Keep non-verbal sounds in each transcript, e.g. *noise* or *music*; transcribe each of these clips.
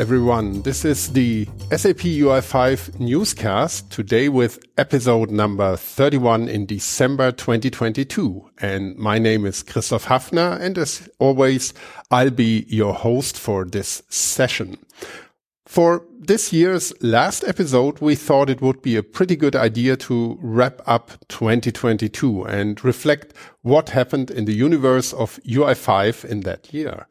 everyone. This is the SAP UI5 newscast today with episode number 31 in December 2022. And my name is Christoph Hafner. And as always, I'll be your host for this session. For this year's last episode, we thought it would be a pretty good idea to wrap up 2022 and reflect what happened in the universe of UI5 in that year.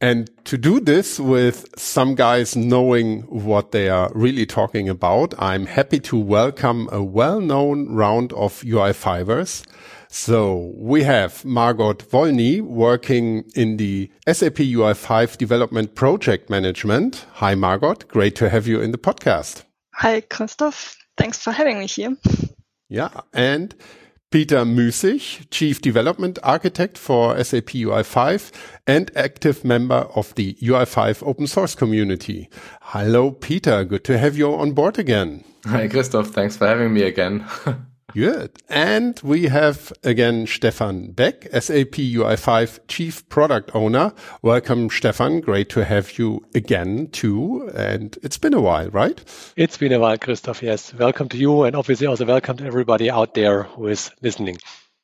And to do this with some guys knowing what they are really talking about, I'm happy to welcome a well-known round of UI5ers. So we have Margot Wolny working in the SAP UI5 development project management. Hi, Margot. Great to have you in the podcast. Hi, Christoph. Thanks for having me here. Yeah. And Peter Müßig, Chief Development Architect for SAP UI5 and active member of the UI5 open source community. Hello, Peter. Good to have you on board again. Hi, Christoph. Thanks for having me again. *laughs* Good. And we have again Stefan Beck, SAP UI5 Chief Product Owner. Welcome, Stefan. Great to have you again too. And it's been a while, right? It's been a while, Christoph. Yes. Welcome to you. And obviously also welcome to everybody out there who is listening.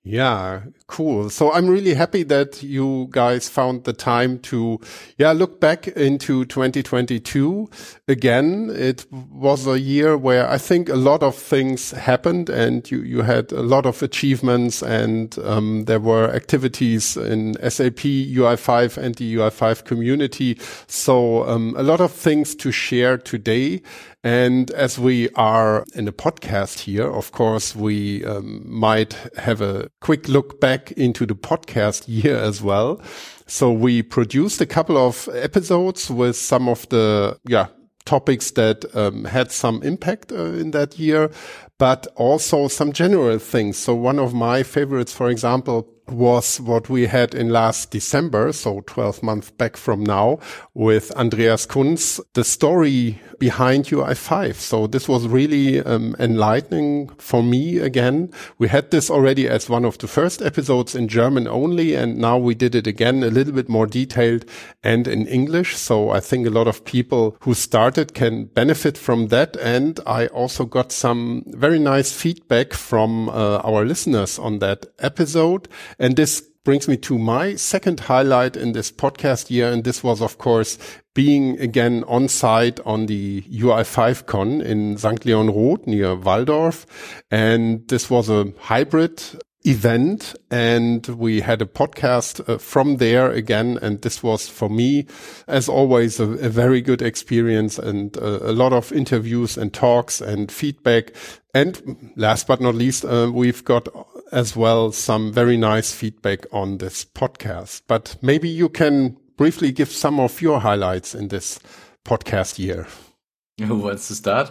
Yeah, cool. So I'm really happy that you guys found the time to, yeah, look back into 2022. Again, it was a year where I think a lot of things happened and you, you had a lot of achievements and, um, there were activities in SAP UI5 and the UI5 community. So, um, a lot of things to share today. And as we are in a podcast here, of course, we um, might have a quick look back into the podcast year as well. So we produced a couple of episodes with some of the, yeah, topics that um, had some impact uh, in that year, but also some general things. So one of my favorites, for example, was what we had in last December, so 12 months back from now, with Andreas Kunz, the story behind UI5. So this was really um, enlightening for me again. We had this already as one of the first episodes in German only, and now we did it again a little bit more detailed and in English. So I think a lot of people who started can benefit from that. And I also got some very nice feedback from uh, our listeners on that episode. And this brings me to my second highlight in this podcast year. And this was, of course, being again on site on the UI5 con in St. Leon-Rot near Walldorf. And this was a hybrid event and we had a podcast uh, from there again and this was for me as always a, a very good experience and uh, a lot of interviews and talks and feedback. And last but not least uh, we've got as well some very nice feedback on this podcast. But maybe you can briefly give some of your highlights in this podcast year. *laughs* Who wants to start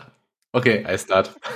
Okay, I start. *laughs*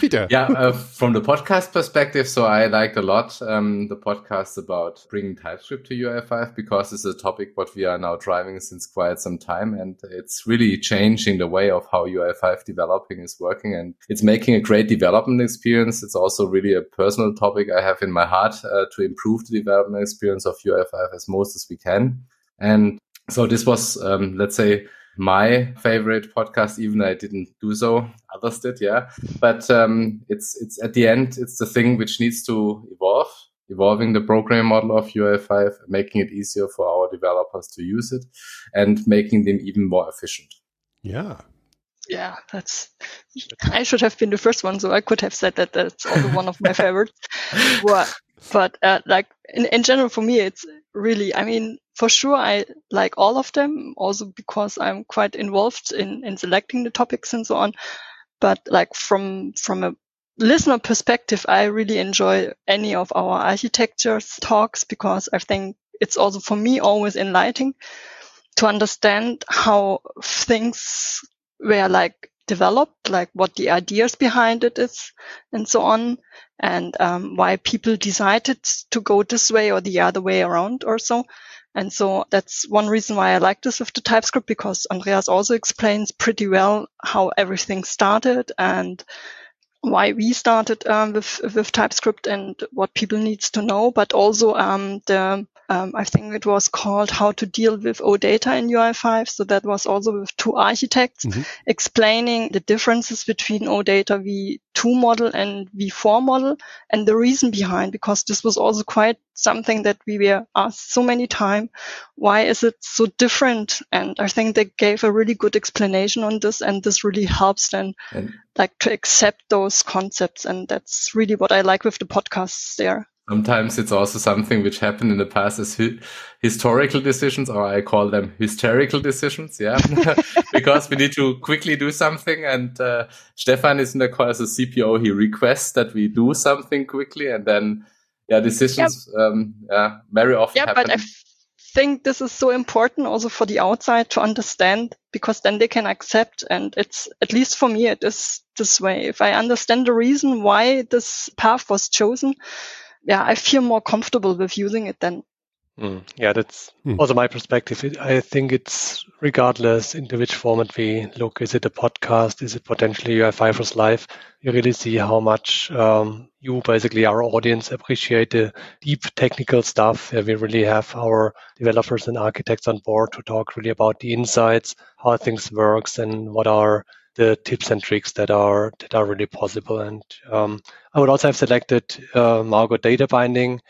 Peter. Yeah, uh, from the podcast perspective, so I liked a lot um, the podcast about bringing TypeScript to UI5 because it's a topic what we are now driving since quite some time, and it's really changing the way of how UI5 developing is working, and it's making a great development experience. It's also really a personal topic I have in my heart uh, to improve the development experience of UI5 as most as we can, and so this was, um, let's say, my favorite podcast, even I didn't do so. Others did, yeah. But um, it's it's at the end, it's the thing which needs to evolve, evolving the programming model of UI5, making it easier for our developers to use it, and making them even more efficient. Yeah. Yeah, that's. I should have been the first one, so I could have said that that's also one of my favorites. *laughs* But, but uh, like in, in general, for me, it's really. I mean, for sure I like all of them also because I'm quite involved in, in selecting the topics and so on. But like from, from a listener perspective, I really enjoy any of our architecture talks because I think it's also for me always enlightening to understand how things were like developed, like what the ideas behind it is and so on, and um, why people decided to go this way or the other way around or so. And so that's one reason why I like this with the TypeScript because Andreas also explains pretty well how everything started and why we started um, with with TypeScript and what people needs to know, but also um, the Um, I think it was called How to Deal with OData in UI5. So that was also with two architects mm-hmm. explaining the differences between OData v2 model and v4 model and the reason behind, because this was also quite something that we were asked so many times. Why is it so different? And I think they gave a really good explanation on this and this really helps then and like to accept those concepts. And that's really what I like with the podcasts there. Sometimes it's also something which happened in the past as hi historical decisions, or I call them hysterical decisions. Yeah, *laughs* because we need to quickly do something. And uh, Stefan is in the call as a CPO. He requests that we do something quickly, and then yeah, decisions um, yeah, very often yeah, happen. But I think this is so important also for the outside to understand because then they can accept. And it's at least for me, it is this way. If I understand the reason why this path was chosen yeah, I feel more comfortable with using it then. Mm, yeah, that's mm. also my perspective. It, I think it's regardless into which format we look. Is it a podcast? Is it potentially UI5 Live? You really see how much um, you, basically our audience, appreciate the deep technical stuff. we really have our developers and architects on board to talk really about the insights, how things works, and what are the tips and tricks that are that are really possible. And um, I would also have selected uh, Margot data binding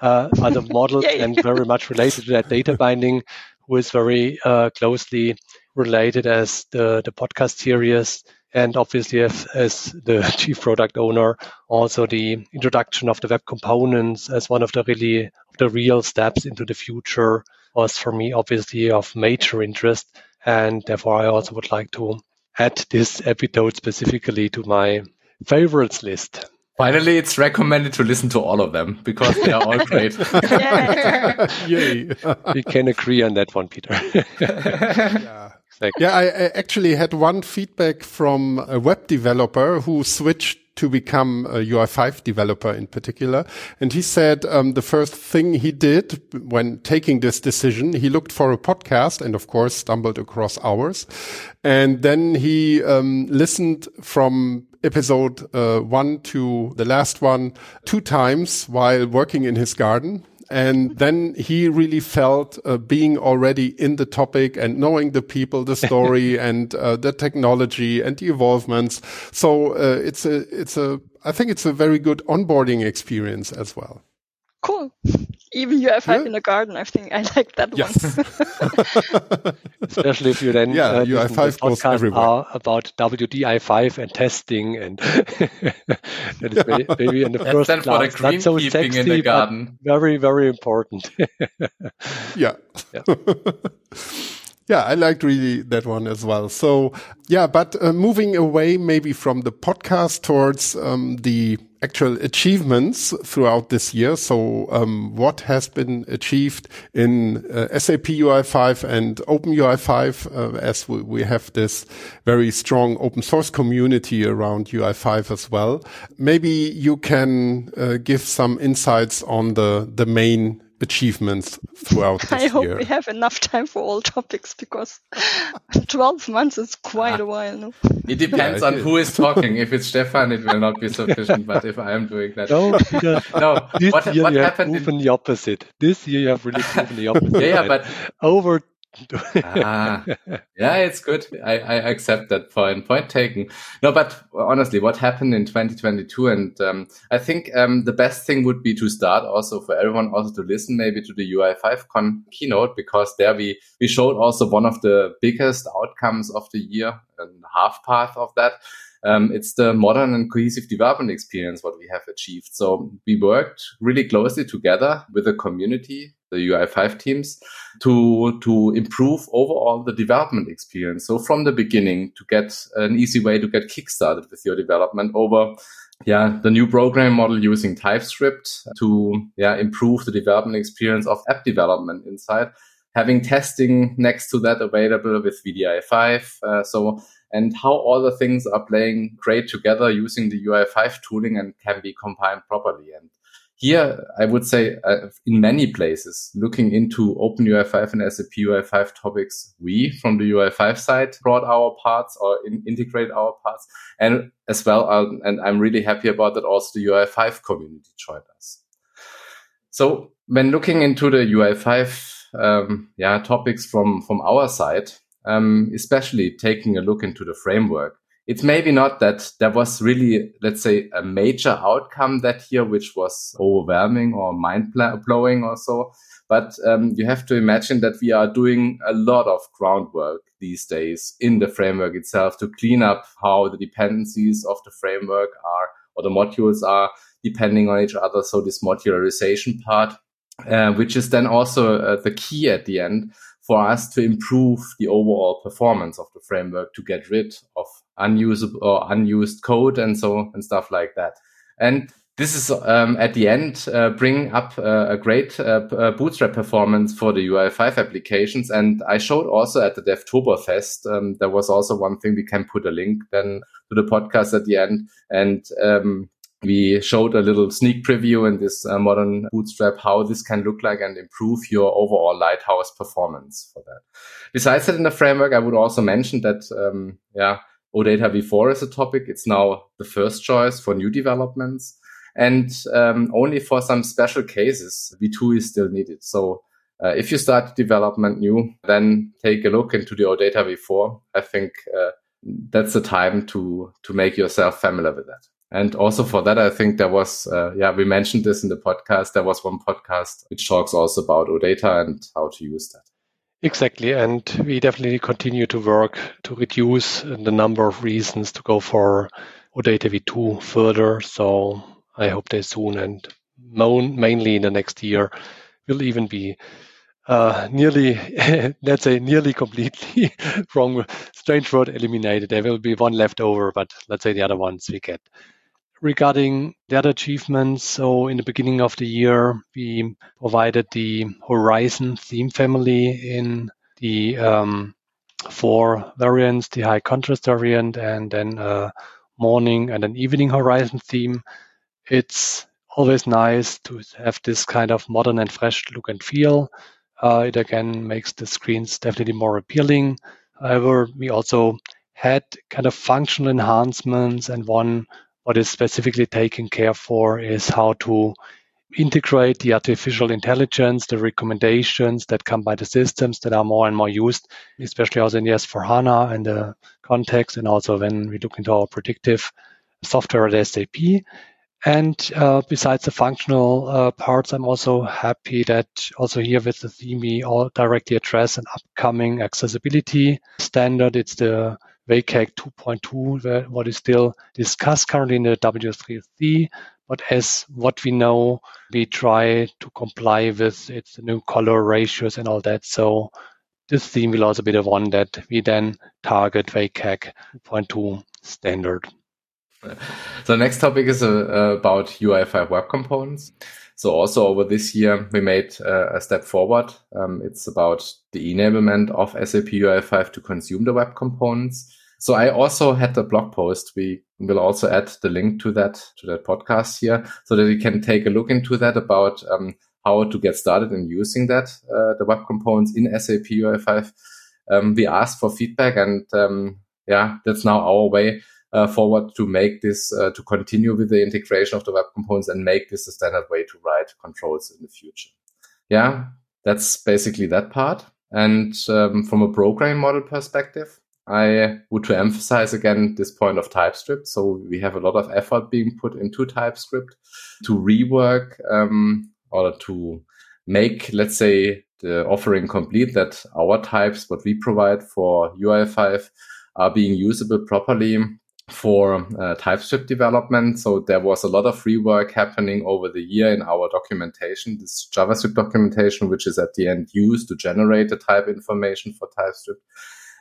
uh, as a model and very much related to that data binding, who is very uh, closely related as the the podcast series. And obviously, as, as the *laughs* chief product owner, also the introduction of the web components as one of the really the real steps into the future was for me obviously of major interest. And therefore, I also would like to add this episode specifically to my favorites list. Finally, it's recommended to listen to all of them because they are all *laughs* great. *laughs* Yay. *laughs* we can agree on that one, Peter. yeah. Yeah, I, I actually had one feedback from a web developer who switched to become a UI5 developer in particular. And he said um, the first thing he did when taking this decision, he looked for a podcast and of course stumbled across ours. And then he um, listened from episode uh, one to the last one two times while working in his garden and then he really felt uh, being already in the topic and knowing the people, the story, *laughs* and uh, the technology and the evolvements. So uh, it's a, it's a, I think it's a very good onboarding experience as well. Cool. Even UI5 yeah. in the garden, I think I like that yes. one. *laughs* Especially if you then yeah, uh, UI5 goes everywhere. about WDI5 and testing, and *laughs* that is maybe, maybe in the first class, for the not so sexy, in the garden. very very important. *laughs* yeah. yeah. Yeah, I liked really that one as well. So yeah, but uh, moving away maybe from the podcast towards um, the actual achievements throughout this year. So um, what has been achieved in uh, SAP UI5 and Open UI5 uh, as we, we, have this very strong open source community around UI5 as well. Maybe you can uh, give some insights on the, the main achievements throughout this *laughs* I hope year. we have enough time for all topics because *laughs* 12 months is quite a while. No? It depends yeah, on who is talking. If it's Stefan, it will not be sufficient. but if I am doing that, no, *laughs* no. This what, year what you have proven in... the opposite. This year you have really proven the opposite. yeah, yeah, but over ah, yeah, it's good. I, I accept that point. Point taken. No, but honestly, what happened in 2022? And um, I think um, the best thing would be to start also for everyone also to listen maybe to the UI5 Con keynote because there we we showed also one of the biggest outcomes of the year and half path of that. Um, it's the modern and cohesive development experience what we have achieved. So we worked really closely together with the community the UI5 teams to, to improve overall the development experience. So from the beginning to get an easy way to get kickstarted with your development over yeah, the new program model using TypeScript to yeah, improve the development experience of app development inside. Having testing next to that available with WDI5. Uh, so, and how all the things are playing great together using the UI5 tooling and can be combined properly. And here, I would say uh, in many places, looking into Open UI5 and SAP UI5 topics, we from the UI5 side brought our parts or in, integrate our parts. And as well, uh, and I'm really happy about that also the UI5 community joined us. So when looking into the UI5 um, yeah, topics from, from our side, um, especially taking a look into the framework, it's maybe not that there was really, let's say, a major outcome that year, which was overwhelming or mind blowing or so. But um, you have to imagine that we are doing a lot of groundwork these days in the framework itself to clean up how the dependencies of the framework are or the modules are depending on each other. So this modularization part, uh, which is then also uh, the key at the end for us to improve the overall performance of the framework to get rid of unusable or unused code and so and stuff like that. And this is um, at the end uh, bring up uh, a great uh, uh bootstrap performance for the UI5 applications. And I showed also at the DevToberfest, um, there was also one thing we can put a link then to the podcast at the end. And um, we showed a little sneak preview in this uh, modern bootstrap how this can look like and improve your overall lighthouse performance for that. Besides that in the framework, I would also mention that, um, yeah, OData v4 is a topic. It's now the first choice for new developments. And um, only for some special cases, V2 is still needed. So uh, if you start development new, then take a look into the OData v4. I think uh, that's the time to to make yourself familiar with that. And also for that, I think there was, uh, yeah, we mentioned this in the podcast. There was one podcast which talks also about OData and how to use that. Exactly. And we definitely continue to work to reduce the number of reasons to go for OData v2 further. So I hope they soon and mainly in the next year will even be uh, nearly, *laughs* let's say, nearly completely *laughs* wrong, strange word eliminated. There will be one left over, but let's say the other ones we get. Regarding that achievement. so in the beginning of the year, we provided the Horizon theme family in the um, four variants, the high contrast variant, and then a morning and an evening Horizon theme it's always nice to have this kind of modern and fresh look and feel. Uh, it again makes the screens definitely more appealing. However, we also had kind of functional enhancements, and one what is specifically taken care for is how to integrate the artificial intelligence, the recommendations that come by the systems that are more and more used, especially also in the S4HANA and the context, and also when we look into our predictive software at SAP. And uh, besides the functional uh, parts, I'm also happy that also here with the theme, we all directly address an upcoming accessibility standard. It's the WCAG 2.2, what is still discussed currently in the W3C. But as what we know, we try to comply with its new color ratios and all that. So this theme will also be the one that we then target WCAG 2.2 standard. *laughs* So next topic is uh, about UI5 web components. So also over this year, we made uh, a step forward. Um, it's about the enablement of SAP UI5 to consume the web components. So I also had the blog post. We will also add the link to that, to that podcast here so that you can take a look into that about um, how to get started in using that, uh, the web components in SAP UI5. Um, we asked for feedback and um, yeah, that's now our way uh, forward to make this, uh, to continue with the integration of the web components and make this the standard way to write controls in the future. Yeah, that's basically that part. And um, from a programming model perspective, I would to emphasize again this point of TypeScript. So we have a lot of effort being put into TypeScript to rework um, or to make, let's say, the offering complete that our types, what we provide for UI5, are being usable properly for uh, TypeScript development. So there was a lot of rework happening over the year in our documentation, this JavaScript documentation, which is at the end used to generate the type information for TypeScript.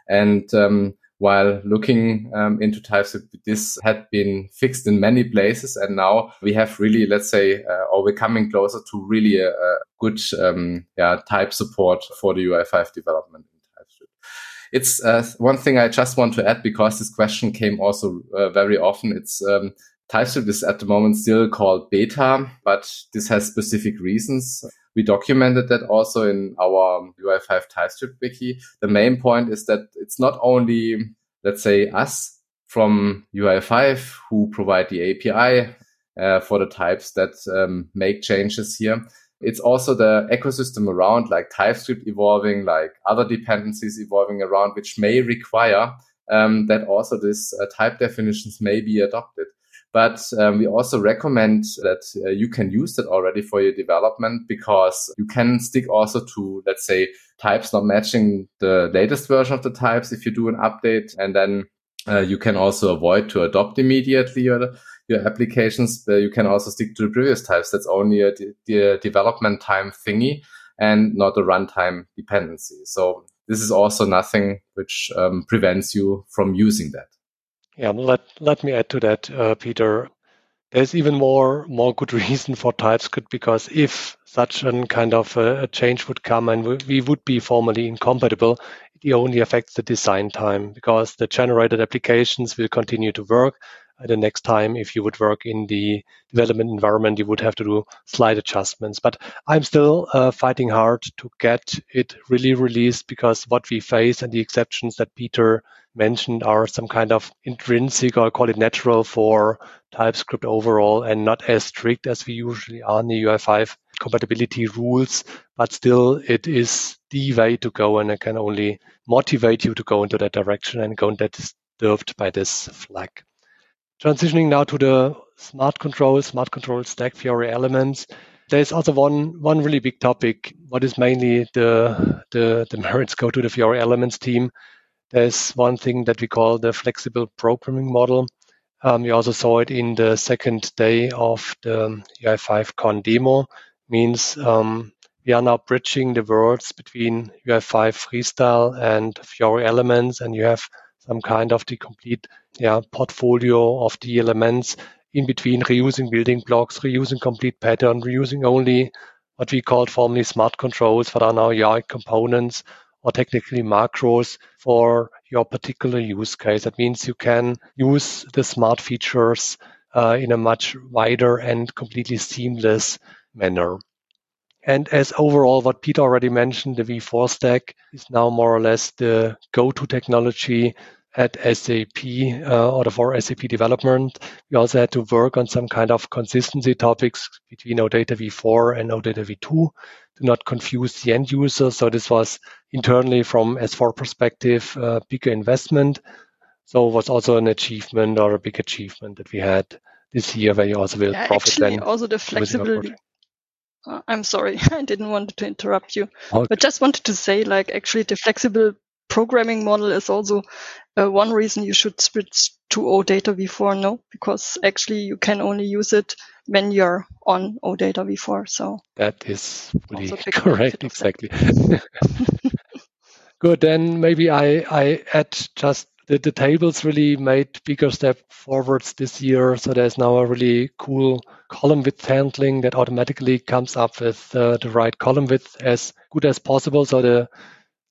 And um, while looking um, into TypeScript, this had been fixed in many places. And now we have really, let's say, uh, or we're coming closer to really a, a good um, yeah, type support for the UI5 development it's uh, one thing I just want to add because this question came also uh, very often. It's um, TypeScript is at the moment still called beta, but this has specific reasons. We documented that also in our UI5 TypeScript wiki. The main point is that it's not only, let's say, us from UI5 who provide the API uh, for the types that um, make changes here. It's also the ecosystem around like TypeScript evolving, like other dependencies evolving around, which may require um, that also this uh, type definitions may be adopted. But um, we also recommend that uh, you can use that already for your development because you can stick also to, let's say, types not matching the latest version of the types if you do an update. And then uh, you can also avoid to adopt immediately your, your applications. You can also stick to the previous types. That's only a de development time thingy and not a runtime dependency. So this is also nothing which um, prevents you from using that. Yeah, let let me add to that, uh, Peter. There's even more more good *laughs* reason for TypeScript because if such a kind of a, a change would come and we, we would be formally incompatible, it only affects the design time because the generated applications will continue to work. The next time, if you would work in the development environment, you would have to do slight adjustments. But I'm still uh, fighting hard to get it really released because what we face and the exceptions that Peter mentioned are some kind of intrinsic or call it natural for TypeScript overall and not as strict as we usually are in the UI5 compatibility rules, but still it is the way to go and it can only motivate you to go into that direction and go that disturbed by this flag. Transitioning now to the smart control, smart control stack Fiori elements. There's also one one really big topic. What is mainly the the, the merits go to the Fiori elements team there's one thing that we call the flexible programming model. Um, we also saw it in the second day of the UI5 Con demo. Means um, we are now bridging the worlds between UI5 Freestyle and Fiori Elements, and you have some kind of the complete yeah, portfolio of the elements in between reusing building blocks, reusing complete pattern, reusing only what we called formerly smart controls, what are now UI components, or technically macros for your particular use case. That means you can use the smart features uh, in a much wider and completely seamless manner. And as overall, what Peter already mentioned, the V4 stack is now more or less the go-to technology at SAP uh, or for SAP development. We also had to work on some kind of consistency topics between OData v4 and OData v2 to not confuse the end user. So this was internally from S4 perspective a bigger investment. So it was also an achievement or a big achievement that we had this year where you also will yeah, profit actually, then. Also the flexibility. Uh, I'm sorry, *laughs* I didn't want to interrupt you, okay. but just wanted to say, like, actually, the flexible programming model is also uh, one reason you should switch to OData v4 no? Because actually you can only use it when you're on OData v4 so. That is really *laughs* correct exactly. *laughs* Good then maybe i i add just the, the tables really made bigger step forwards this year so there's now a really cool column width handling that automatically comes up with uh, the right column width as good as possible so the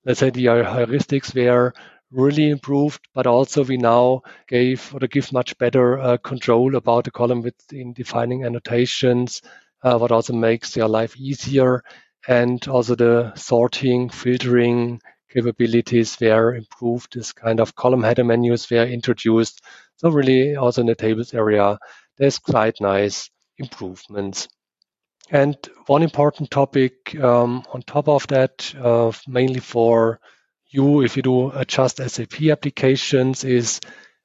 let's say the heuristics were really improved, but also we now gave or give much better uh, control about the column width in defining annotations, uh, what also makes your life easier. And also the sorting, filtering capabilities were improved. This kind of column header menus were introduced. So really also in the tables area, there's quite nice improvements. And one important topic um, on top of that, uh, mainly for you, if you do adjust SAP applications, is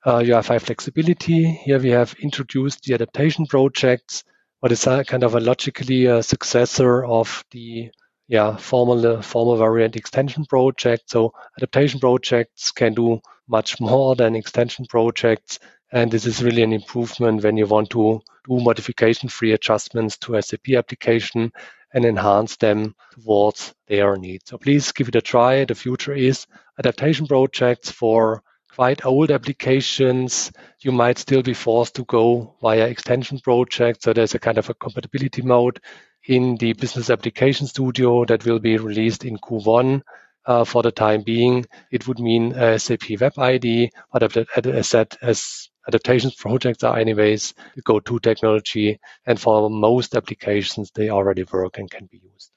uh, UI5 flexibility. Here we have introduced the adaptation projects, what is a kind of a logically a successor of the yeah formal formal variant extension project. So adaptation projects can do much more than extension projects. And this is really an improvement when you want to do modification-free adjustments to SAP application and enhance them towards their needs. So please give it a try. The future is adaptation projects for quite old applications. You might still be forced to go via extension projects. So there's a kind of a compatibility mode in the Business Application Studio that will be released in Q1. Uh, for the time being, it would mean SAP Web IDE, but as as adaptations projects are anyways the go-to technology. And for most applications, they already work and can be used.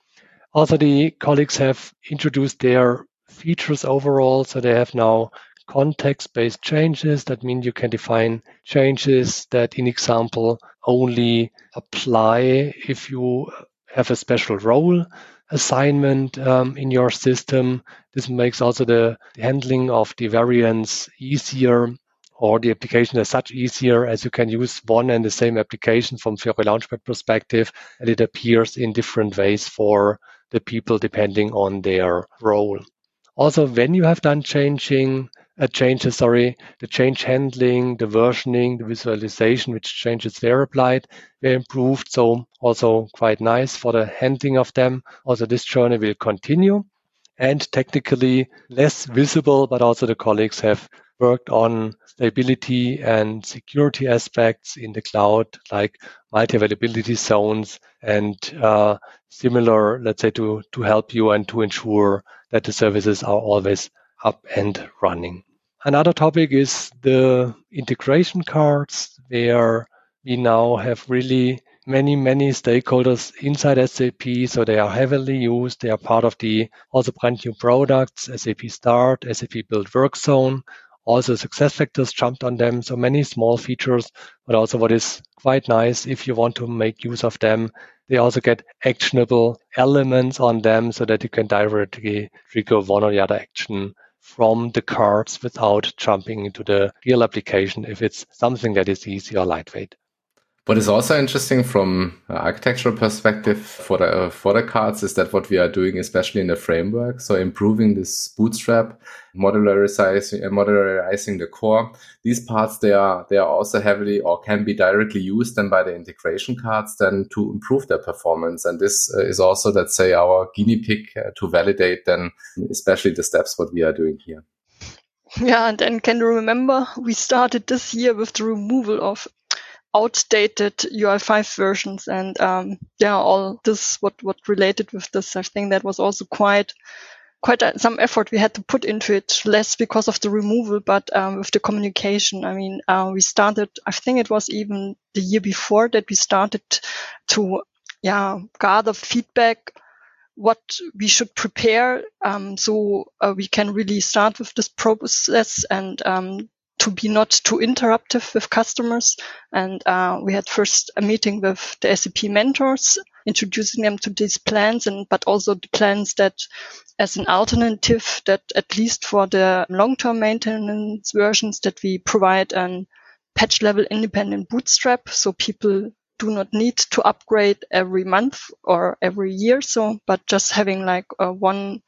Also, the colleagues have introduced their features overall. So they have now context-based changes. That means you can define changes that, in example, only apply if you have a special role assignment um, in your system. This makes also the, the handling of the variants easier or the application as such easier as you can use one and the same application from Fiori Launchpad perspective and it appears in different ways for the people depending on their role. Also, when you have done changing uh, changes, sorry, the change handling, the versioning, the visualization, which changes were applied, were improved. So also quite nice for the handling of them. Also, this journey will continue and technically less visible, but also the colleagues have worked on stability and security aspects in the cloud, like multi-availability zones and uh, similar, let's say, to, to help you and to ensure that the services are always up and running. Another topic is the integration cards, where we now have really many, many stakeholders inside SAP. So they are heavily used. They are part of the also brand new products, SAP Start, SAP Build Work Zone. Also SuccessFactors jumped on them. So many small features, but also what is quite nice if you want to make use of them. They also get actionable elements on them so that you can directly trigger one or the other action from the cards without jumping into the real application if it's something that is easy or lightweight. What is also interesting from architectural perspective for the uh, for the cards is that what we are doing, especially in the framework, so improving this bootstrap, modularizing, uh, modularizing the core. These parts they are they are also heavily or can be directly used then by the integration cards then to improve their performance. And this uh, is also let's say our guinea pig to validate then especially the steps what we are doing here. Yeah, and then can you remember we started this year with the removal of outdated UI5 versions and um, yeah, all this what what related with this. I think that was also quite quite a, some effort we had to put into it, less because of the removal, but um, with the communication. I mean, uh, we started. I think it was even the year before that we started to yeah gather feedback what we should prepare um, so uh, we can really start with this process and um, to be not too interruptive with customers. And uh, we had first a meeting with the SAP mentors, introducing them to these plans, and but also the plans that, as an alternative, that at least for the long-term maintenance versions, that we provide an patch level independent bootstrap, so people do not need to upgrade every month or every year. So, but just having like a one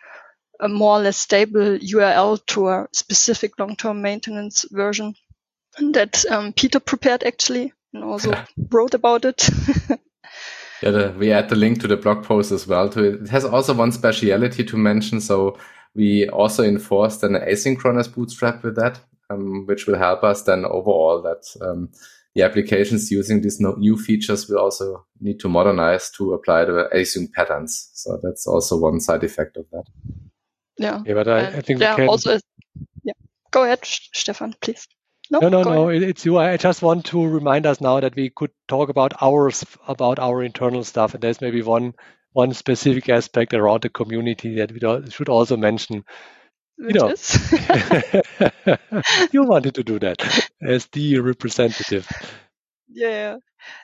a more or less stable URL to a specific long-term maintenance version that um, Peter prepared actually and also yeah. wrote about it. *laughs* yeah, the, we add the link to the blog post as well. To it. it has also one speciality to mention. So we also enforced an asynchronous bootstrap with that, um, which will help us then overall that um, the applications using these new features will also need to modernize to apply the async patterns. So that's also one side effect of that. Yeah. Yeah, but I, I think yeah, ähm, can... also, yeah. Go ahead, Stefan, please. No, no, no, no it's you. I just want to remind us now that we could talk about ours, about our internal stuff, and there's maybe one one specific aspect around the community that we should also mention. Which you know, *laughs* you wanted to do that as the representative. Yeah.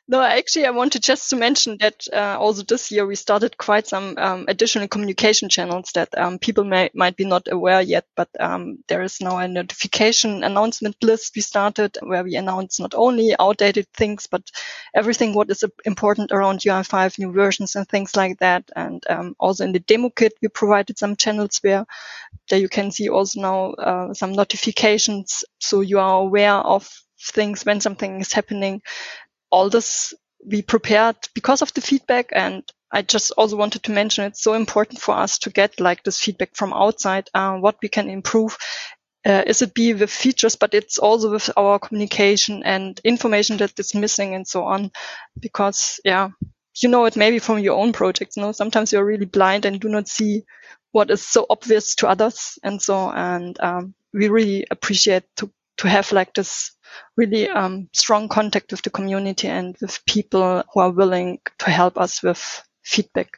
No, actually, I wanted just to mention that uh, also this year we started quite some um, additional communication channels that um, people may might be not aware yet. But um, there is now a notification announcement list we started where we announce not only outdated things but everything what is important around UI5 new versions and things like that. And um, also in the demo kit we provided some channels where there you can see also now uh, some notifications so you are aware of things when something is happening all this we prepared because of the feedback and I just also wanted to mention it's so important for us to get like this feedback from outside, uh, what we can improve. Uh, is it be with features, but it's also with our communication and information that is missing and so on. Because yeah, you know it maybe from your own projects. You know, sometimes you're really blind and do not see what is so obvious to others and so. And um, we really appreciate to to have like this really um, strong contact with the community and with people who are willing to help us with feedback.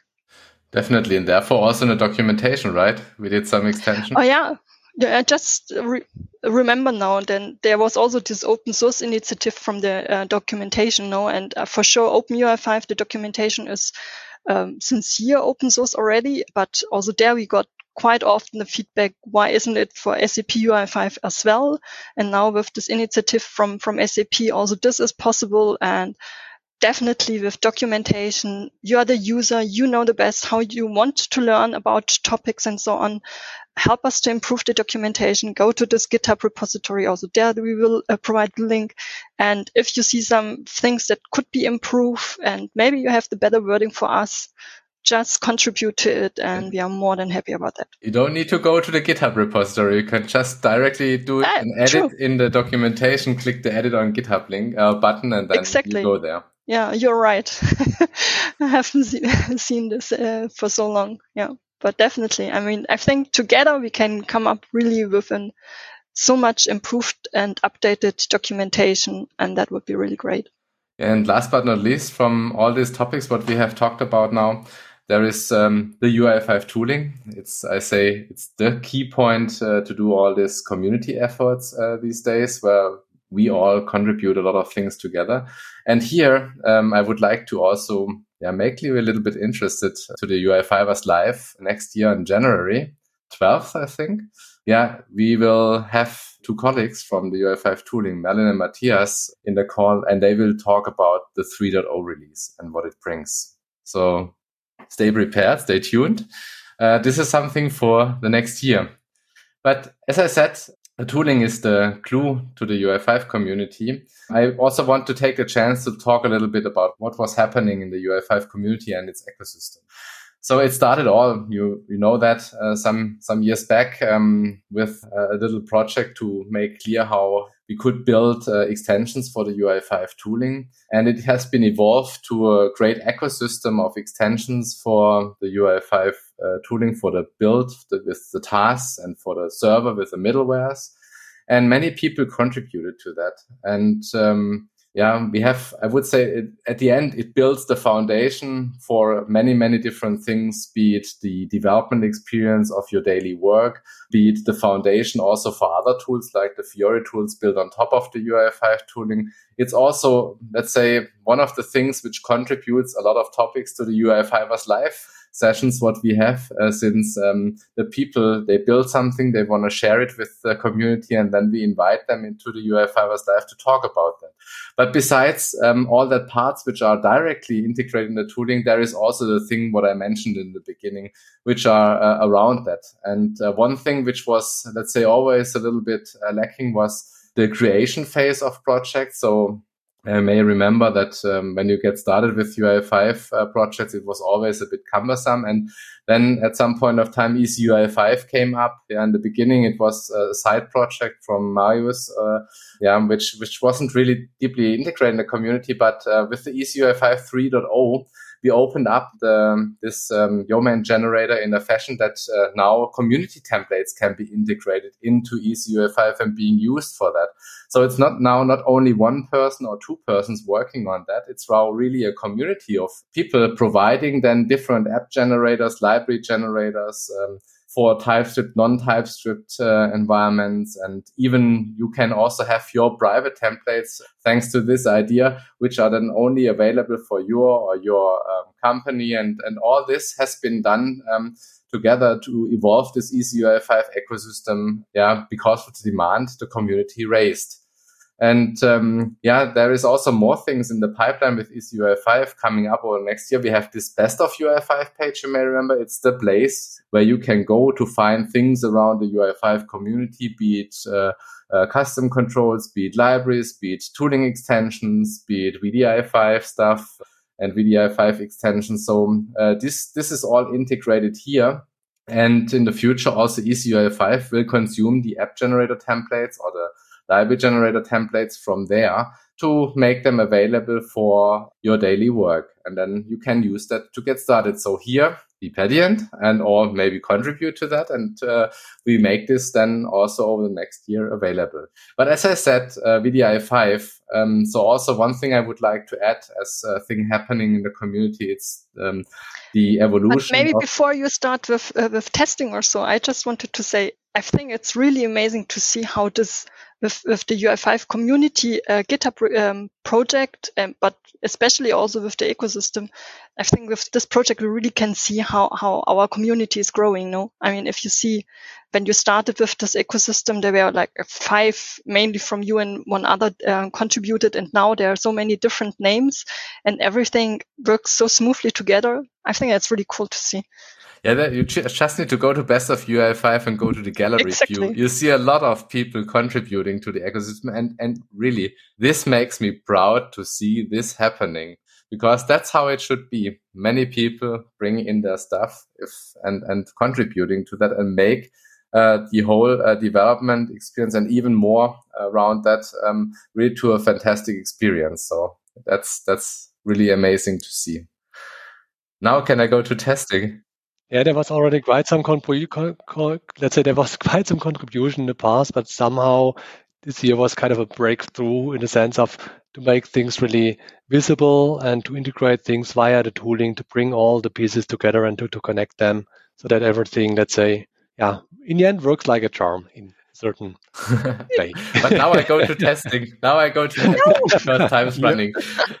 Definitely, and therefore also in the documentation, right? We did some extension. Oh yeah, yeah. I just re- remember now. Then there was also this open source initiative from the uh, documentation, no, and uh, for sure, OpenUI5 the documentation is um, sincere open source already, but also there we got quite often the feedback, why isn't it for SAP UI5 as well? And now with this initiative from, from SAP, also this is possible. And definitely with documentation, you are the user, you know the best how you want to learn about topics and so on. Help us to improve the documentation. Go to this GitHub repository. Also there we will uh, provide the link. And if you see some things that could be improved and maybe you have the better wording for us, just contribute to it and we are more than happy about that. You don't need to go to the GitHub repository. You can just directly do ah, an edit true. in the documentation, click the edit on GitHub link uh, button and then exactly. you go there. Yeah, you're right. *laughs* I haven't seen, *laughs* seen this uh, for so long. Yeah, but definitely. I mean, I think together we can come up really with an so much improved and updated documentation and that would be really great. And last but not least, from all these topics, what we have talked about now, there is um, the UI5 tooling. It's, I say, it's the key point uh, to do all these community efforts uh, these days where we all contribute a lot of things together. And here, um, I would like to also yeah, make you a little bit interested to the UI5ers live next year in January 12th, I think. Yeah, we will have two colleagues from the UI5 tooling, Merlin and Matthias, in the call, and they will talk about the 3.0 release and what it brings. So stay prepared, stay tuned. Uh, this is something for the next year. But as I said, the tooling is the clue to the UI5 community. I also want to take a chance to talk a little bit about what was happening in the UI5 community and its ecosystem. So it started all you you know that uh, some some years back um, with a little project to make clear how we could build uh, extensions for the UI5 tooling, and it has been evolved to a great ecosystem of extensions for the UI5 uh, tooling for the build the, with the tasks and for the server with the middlewares, and many people contributed to that, and um, yeah, we have, I would say it, at the end, it builds the foundation for many, many different things, be it the development experience of your daily work, be it the foundation also for other tools like the Fiori tools built on top of the UI5 tooling. It's also, let's say, one of the things which contributes a lot of topics to the UI5ers live sessions what we have uh, since um, the people they build something they want to share it with the community and then we invite them into the UI5ers live to talk about that. But besides um, all that parts which are directly integrated in the tooling there is also the thing what i mentioned in the beginning which are uh, around that. And uh, one thing which was let's say always a little bit uh, lacking was the creation phase of projects. So I may remember that um, when you get started with UI5 uh, projects, it was always a bit cumbersome. And then at some point of time, Easy UI5 came up. Yeah, in the beginning, it was a side project from Marius, uh, yeah, which which wasn't really deeply integrated in the community. But uh, with the Easy UI5 3.0, we opened up the, this um, Yeoman generator in a fashion that uh, now community templates can be integrated into EasyUI5 and being used for that. So it's not now not only one person or two persons working on that. It's now really a community of people providing then different app generators, library generators, um, for TypeScript, non-TypeScript uh, environments. And even you can also have your private templates thanks to this idea, which are then only available for your or your um, company. And, and all this has been done um, together to evolve this EasyUI5 ecosystem. Yeah, because of the demand the community raised. And um, yeah, there is also more things in the pipeline with EasyUI5 coming up or next year. We have this best of UI5 page, you may remember. It's the place where you can go to find things around the UI5 community, be it uh, uh, custom controls, be it libraries, be it tooling extensions, be it WDI5 stuff and WDI5 extensions. So uh, this this is all integrated here. And in the future, also EasyUI5 will consume the app generator templates or the library generator templates from there to make them available for your daily work. And then you can use that to get started. So here, be pedient and or maybe contribute to that. And uh, we make this then also over the next year available. But as I said, uh, WDI 5. Um, so also one thing I would like to add as a thing happening in the community, it's um, the evolution. But maybe before you start with, uh, with testing or so, I just wanted to say, I think it's really amazing to see how this with, with the UI5 community uh, GitHub um, project, um, but especially also with the ecosystem, I think with this project we really can see how how our community is growing. No, I mean if you see when you started with this ecosystem, there were like five, mainly from you and one other uh, contributed, and now there are so many different names, and everything works so smoothly together. I think that's really cool to see. Yeah, that, you just need to go to Best of UI5 and go to the gallery exactly. view. You see a lot of people contributing to the ecosystem, and and really, this makes me proud to see this happening because that's how it should be. Many people bring in their stuff if and and contributing to that and make uh, the whole uh, development experience and even more around that um, really to a fantastic experience. So that's that's really amazing to see. Now can I go to testing? Yeah, there was already quite some. Let's say there was quite some contribution in the past, but somehow this year was kind of a breakthrough in the sense of to make things really visible and to integrate things via the tooling to bring all the pieces together and to, to connect them so that everything, let's say, yeah, in the end works like a charm in certain *laughs* way. but now I go to *laughs* testing. Now I go to testing because time's *laughs* running.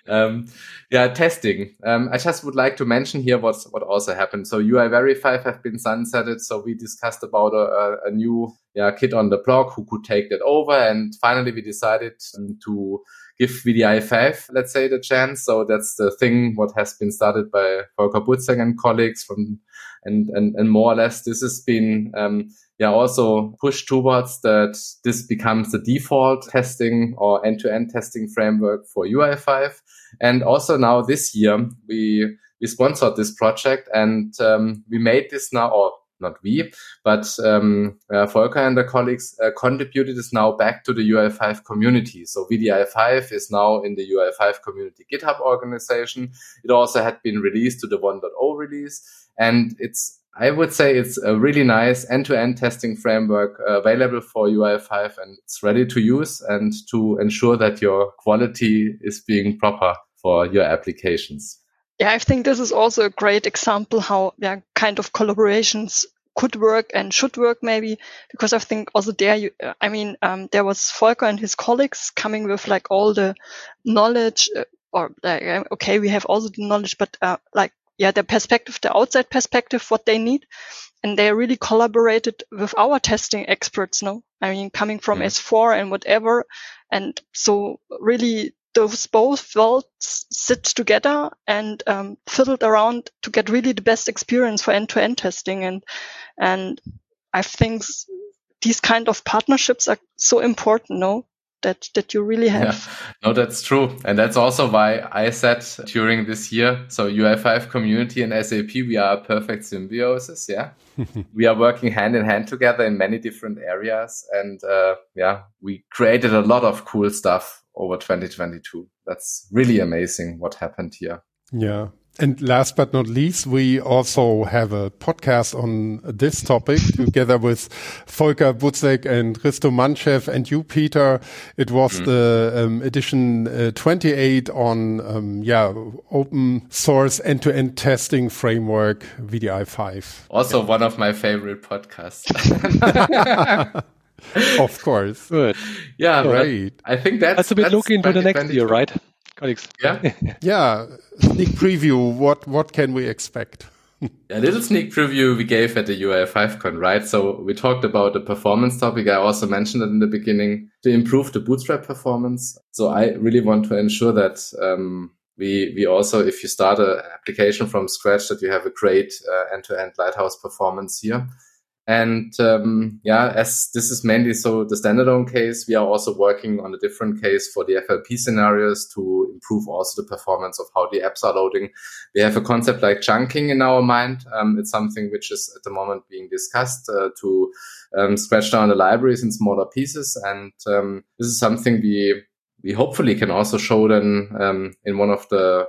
Um, yeah, testing. Um, I just would like to mention here what's what also happened. So UIVeri5 have been sunsetted. So we discussed about a, a new yeah, kid on the block who could take that over. And finally we decided um, to give WDI 5, let's say, the chance. So that's the thing what has been started by Volker Buzek and colleagues from and, and, and more or less this has been um, yeah, also pushed towards that this becomes the default testing or end-to-end testing framework for UI5. And also now this year, we, we sponsored this project and um, we made this now, or not we, but um, uh, Volker and the colleagues uh, contributed this now back to the UI5 community. So WDI5 is now in the UI5 community GitHub organization. It also had been released to the 1.0 release and it's I would say it's a really nice end-to-end testing framework uh, available for UI5 and it's ready to use and to ensure that your quality is being proper for your applications. Yeah, I think this is also a great example how yeah, kind of collaborations could work and should work maybe because I think also there you, I mean, um, there was Volker and his colleagues coming with like all the knowledge uh, or like, okay, we have also the knowledge, but uh, like yeah, the perspective, the outside perspective, what they need. And they really collaborated with our testing experts, no? I mean, coming from mm. S4 and whatever. And so really those both worlds sit together and um, fiddled around to get really the best experience for end-to-end testing. And, and I think these kind of partnerships are so important, no? That that you really have. Yeah. No, that's true, and that's also why I said during this year. So UI5 community and SAP, we are a perfect symbiosis. Yeah, *laughs* we are working hand in hand together in many different areas, and uh, yeah, we created a lot of cool stuff over 2022. That's really amazing what happened here. Yeah, and last but not least, we also have a podcast on this topic *laughs* together with Volker Buzek and Risto Manchev and you, Peter. It was mm. the um, edition uh, 28 on, um, yeah, open source end-to-end testing framework WDI 5. Also yeah. one of my favorite podcasts. *laughs* of course. Good. Yeah, right. I think that's, that's a bit that's looking into the next year, right? Colleagues. Yeah, *laughs* yeah. Sneak preview. What what can we expect? a little sneak preview we gave at the UI5Con, right? So we talked about the performance topic. I also mentioned it in the beginning to improve the bootstrap performance. So I really want to ensure that um, we we also, if you start an application from scratch, that you have a great uh, end-to-end Lighthouse performance here. And um, yeah, as this is mainly so the standalone case, we are also working on a different case for the FLP scenarios to improve also the performance of how the apps are loading. We have a concept like chunking in our mind. Um, it's something which is at the moment being discussed uh, to um, scratch down the libraries in smaller pieces. And um, this is something we we hopefully can also show then um, in one of the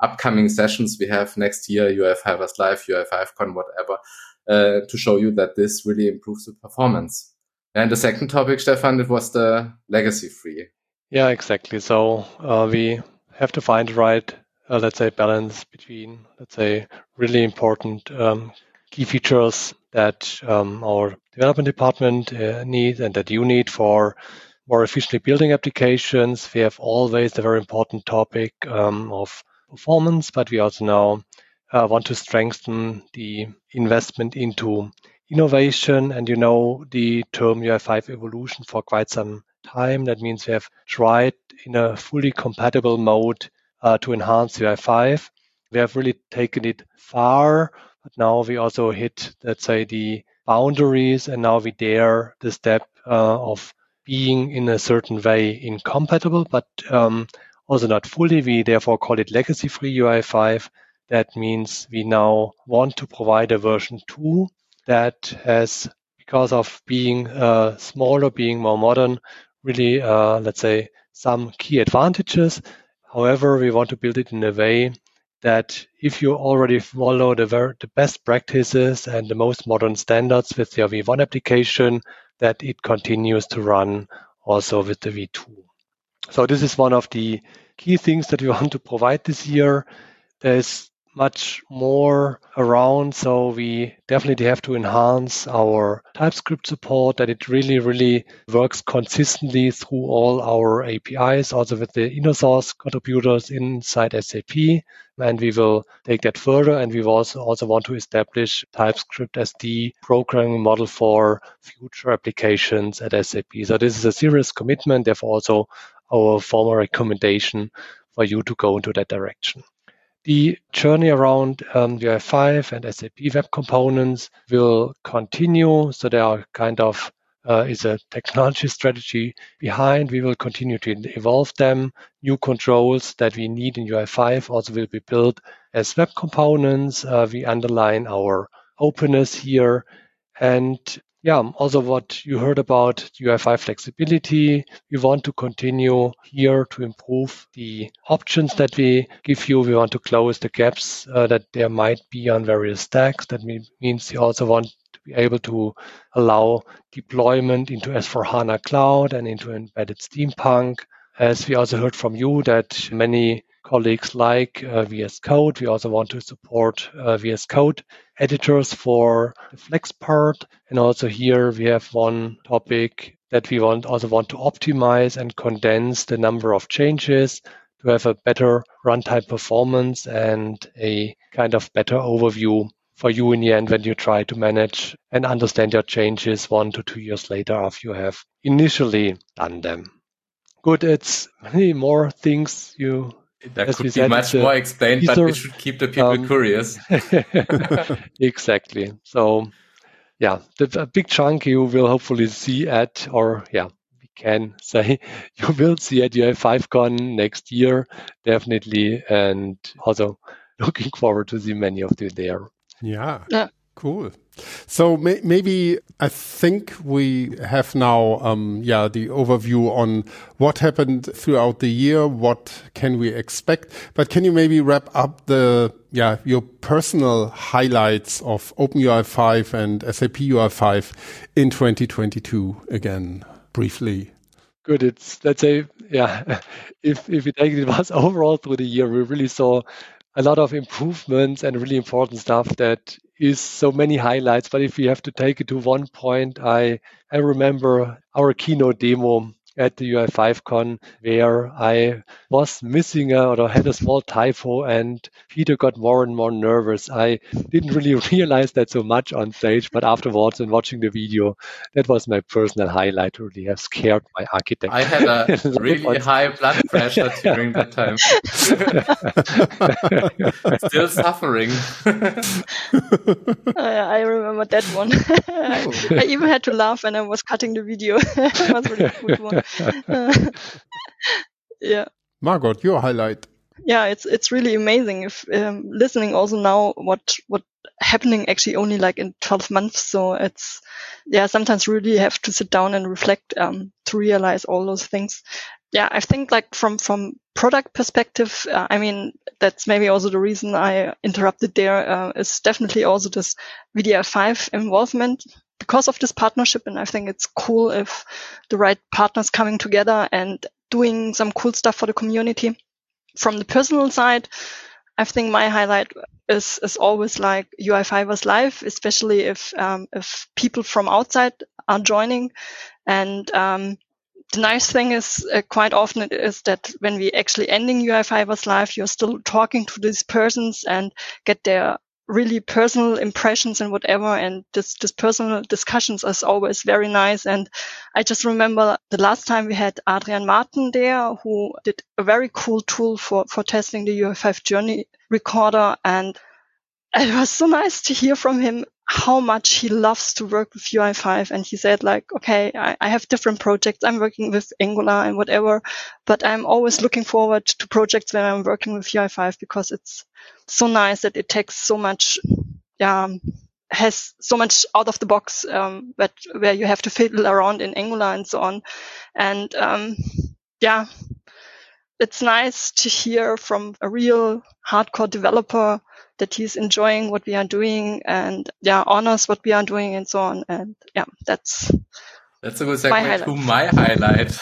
upcoming sessions we have next year, UI5 Live, UI5Con, whatever, uh, to show you that this really improves the performance. And the second topic, Stefan, it was the legacy free. Yeah, exactly. So uh, we have to find the right, uh, let's say, balance between, let's say, really important um, key features that um, our development department uh, needs and that you need for more efficiently building applications. We have always the very important topic um, of performance, but we also now uh, want to strengthen the investment into innovation. And you know the term UI5 evolution for quite some time. That means we have tried in a fully compatible mode uh, to enhance UI5. We have really taken it far, but now we also hit, let's say, the boundaries, and now we dare the step uh, of being in a certain way incompatible, but um, also not fully. We therefore call it legacy free UI5. That means we now want to provide a version 2 that has, because of being uh, smaller, being more modern, really, uh, let's say, some key advantages. However, we want to build it in a way that if you already follow the, ver- the best practices and the most modern standards with your V1 application, that it continues to run also with the V2. So this is one of the key things that we *laughs* want to provide this year. There's much more around. So we definitely have to enhance our TypeScript support that it really, really works consistently through all our APIs, also with the inner source contributors inside SAP. And we will take that further. And we also, also want to establish TypeScript as the programming model for future applications at SAP. So this is a serious commitment. Therefore, also our formal recommendation for you to go into that direction. The journey around um, UI5 and SAP Web Components will continue. So there are kind of uh, is a technology strategy behind. We will continue to evolve them. New controls that we need in UI5 also will be built as web components. Uh, we underline our openness here. And yeah, also what you heard about UI5 flexibility. We want to continue here to improve the options that we give you. We want to close the gaps uh, that there might be on various stacks. That means we also want to be able to allow deployment into S4HANA Cloud and into embedded Steampunk. As we also heard from you that many colleagues like uh, VS Code. We also want to support uh, VS Code editors for the Flex part. And also here we have one topic that we want also want to optimize and condense the number of changes to have a better runtime performance and a kind of better overview for you in the end when you try to manage and understand your changes one to two years later after you have initially done them. Good, it's many more things you that As could be said, much more explained, but we should keep the people um, curious. *laughs* *laughs* exactly. So, yeah, the big chunk you will hopefully see at, or yeah, we can *laughs* say you will see at UI5Con next year, definitely, and also looking forward to see many of you there. Yeah. Yeah. Cool. So may maybe I think we have now, um, yeah, the overview on what happened throughout the year. What can we expect? But can you maybe wrap up the, yeah, your personal highlights of OpenUI 5 and SAP UI 5 in 2022 again, briefly? Good. It's let's say, yeah, *laughs* if if you take it was *laughs* overall through the year, we really saw a lot of improvements and really important stuff that is so many highlights. But if we have to take it to one point, I I remember our keynote demo at the UI5Con where I was missing a, or had a small typo and Peter got more and more nervous. I didn't really *laughs* realize that so much on stage, but afterwards and watching the video, that was my personal highlight. Really have scared my architect. I had a *laughs* really high blood *laughs* pressure during that time. Still suffering. Oh, I remember that one. I even had to laugh when I was cutting the video. it was really good one. *laughs* yeah. Margot, your highlight. Yeah, it's it's really amazing if um, listening also now what what happening actually only like in 12 months. So it's yeah, sometimes really have to sit down and reflect um, to realize all those things. Yeah, I think like from from product perspective, uh, I mean that's maybe also the reason I interrupted there. Uh, is definitely also this WDI5 involvement because of this partnership. And I think it's cool if the right partners coming together and doing some cool stuff for the community. From the personal side, I think my highlight is, is always like UI5ers live, especially if, um, if people from outside are joining and, um, the nice thing is uh, quite often it is that when we actually ending UI5ers live, you're still talking to these persons and get their really personal impressions and whatever. And this, this personal discussions is always very nice. And I just remember the last time we had Adrian Martin there, who did a very cool tool for, for testing the UI5 journey recorder. And *laughs* it was so nice to hear from him how much he loves to work with UI5. And he said like, okay, I, I, have different projects. I'm working with Angular and whatever, but I'm always looking forward to projects when I'm working with UI5 because it's so nice that it takes so much, yeah, has so much out of the box, um, that where you have to fiddle around in Angular and so on. And, um, yeah, it's nice to hear from a real hardcore developer that he's enjoying what we are doing and yeah, honors what we are doing and so on. And yeah, that's that's a good segue to my highlight.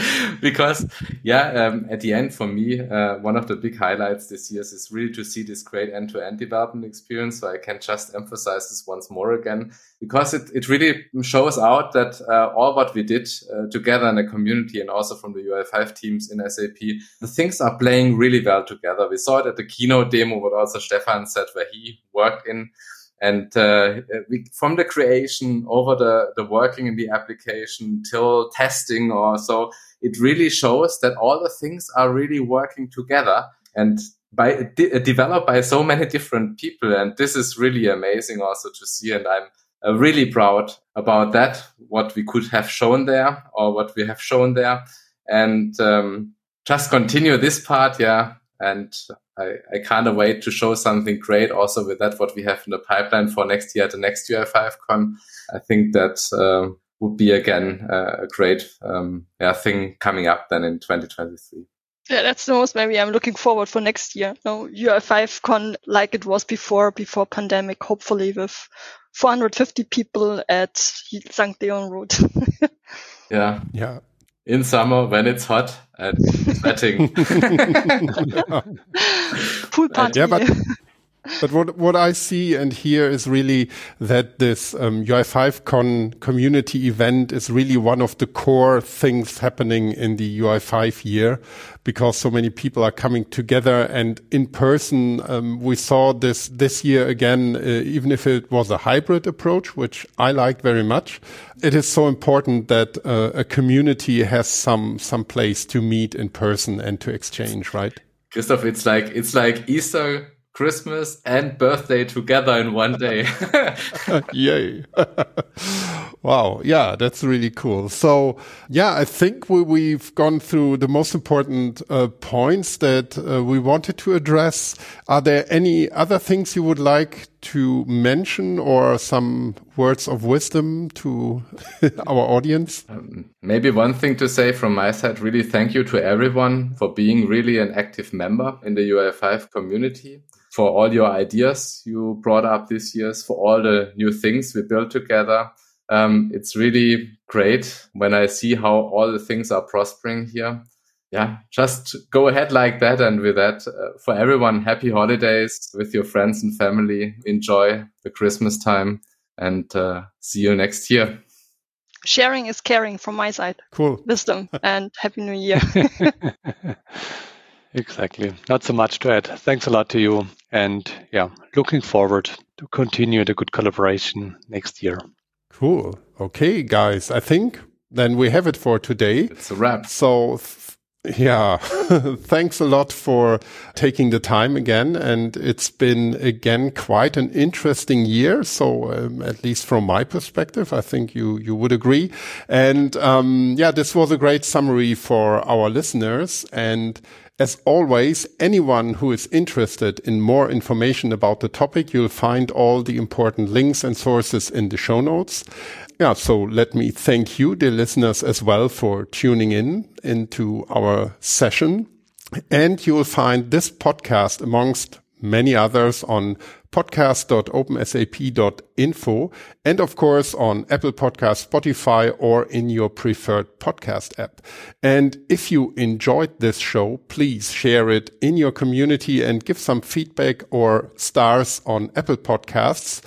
*laughs* because, yeah, um, at the end, for me, uh, one of the big highlights this year is really to see this great end to end development experience. So I can just emphasize this once more again, because it, it really shows out that uh, all what we did uh, together in the community and also from the UI5 teams in SAP, the things are playing really well together. We saw it at the keynote demo, what also Stefan said, where he worked in. And uh, we, from the creation over the, the working in the application till testing or so, it really shows that all the things are really working together and by de developed by so many different people. And this is really amazing also to see. And I'm uh, really proud about that, what we could have shown there or what we have shown there. And um, just continue this part. Yeah. And I, I can't wait to show something great also with that, what we have in the pipeline for next year at the next UI5 Con. I think that uh, would be again uh, a great um, yeah, thing coming up then in 2023. Yeah, that's the most maybe I'm looking forward for next year. No UI5 Con like it was before, before pandemic, hopefully with 450 people at St. Leon-Rot. *laughs* yeah. Yeah in summer when it's hot and sweating. *laughs* *laughs* Pool party. But what what I see and hear is really that this um, UI5 Con community event is really one of the core things happening in the UI5 year, because so many people are coming together and in person. Um, we saw this this year again, uh, even if it was a hybrid approach, which I like very much. It is so important that uh, a community has some some place to meet in person and to exchange, right? Christoph, it's like it's like Easter Christmas and birthday together in one day. *laughs* *laughs* Yay. *laughs* wow. Yeah, that's really cool. So, yeah, I think we, have gone through the most important uh, points that uh, we wanted to address. Are there any other things you would like to mention or some words of wisdom to our audience? Um, maybe one thing to say from my side, really thank you to everyone for being really an active member in the UI5 community for all your ideas you brought up this year, for all the new things we built together. Um, it's really great when I see how all the things are prospering here. Yeah, just go ahead like that. And with that, uh, for everyone, happy holidays with your friends and family. Enjoy the Christmas time and uh, see you next year. Sharing is caring from my side. Cool. Wisdom and happy new year. *laughs* *laughs* Exactly. Not so much to add. Thanks a lot to you. And yeah, looking forward to continue the good collaboration next year. Cool. Okay, guys. I think then we have it for today. It's a wrap. So yeah. *laughs* Thanks a lot for taking the time again. And it's been again quite an interesting year. So, um, at least from my perspective, I think you, you would agree. And, um, yeah, this was a great summary for our listeners. And as always, anyone who is interested in more information about the topic, you'll find all the important links and sources in the show notes. Yeah, so let me thank you, dear listeners, as well for tuning in into our session. And you will find this podcast amongst many others on podcast.opensap.info, and of course on Apple Podcast, Spotify, or in your preferred podcast app. And if you enjoyed this show, please share it in your community and give some feedback or stars on Apple Podcasts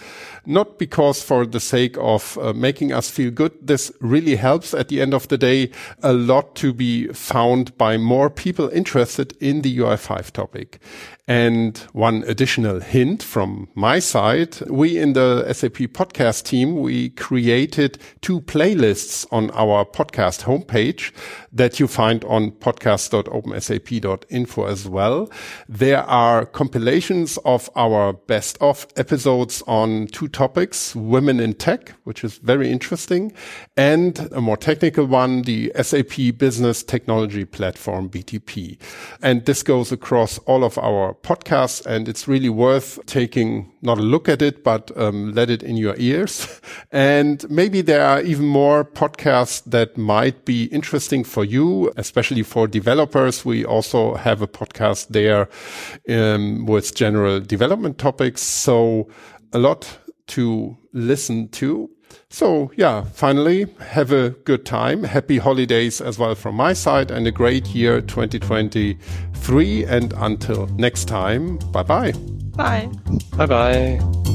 not because for the sake of uh, making us feel good. This really helps at the end of the day a lot to be found by more people interested in the UI5 topic. And one additional hint from my side, we in the SAP podcast team, we created two playlists on our podcast homepage that you find on podcast.opensap.info as well. There are compilations of our best of episodes on two topics, women in tech, which is very interesting, and a more technical one, the SAP business technology platform BTP. And this goes across all of our podcast, and it's really worth taking not a look at it, but um, let it in your ears. *laughs* and maybe there are even more podcasts that might be interesting for you, especially for developers. We also have a podcast there um, with general development topics. So a lot to listen to. So yeah, finally, have a good time. Happy holidays as well from my side and a great year 2023. And until next time, bye bye. Bye. Bye bye.